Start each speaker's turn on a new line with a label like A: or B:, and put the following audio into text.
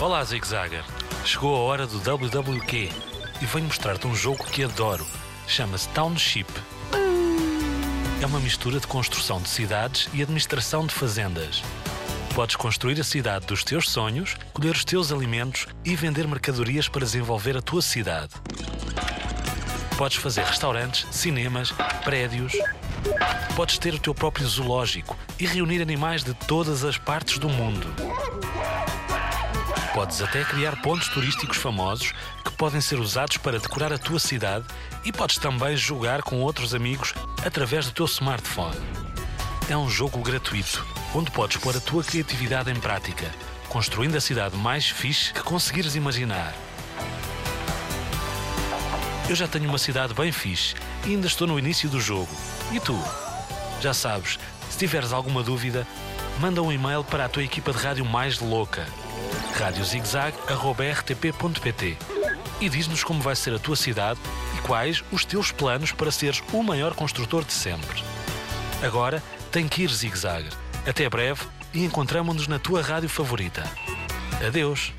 A: Olá, Zig Zagger. Chegou a hora do WWQ e venho mostrar-te um jogo que adoro. Chama-se Township. É uma mistura de construção de cidades e administração de fazendas. Podes construir a cidade dos teus sonhos, colher os teus alimentos e vender mercadorias para desenvolver a tua cidade. Podes fazer restaurantes, cinemas, prédios. Podes ter o teu próprio zoológico e reunir animais de todas as partes do mundo. Podes até criar pontos turísticos famosos que podem ser usados para decorar a tua cidade e podes também jogar com outros amigos através do teu smartphone. É um jogo gratuito, onde podes pôr a tua criatividade em prática, construindo a cidade mais fixe que conseguires imaginar. Eu já tenho uma cidade bem fixe e ainda estou no início do jogo. E tu? Já sabes, se tiveres alguma dúvida, manda um e-mail para a tua equipa de rádio mais louca radiozigzag.rtp.pt e diz-nos como vai ser a tua cidade e quais os teus planos para seres o maior construtor de sempre. Agora tem que ir zigzag. Até breve e encontramo-nos na tua rádio favorita. Adeus!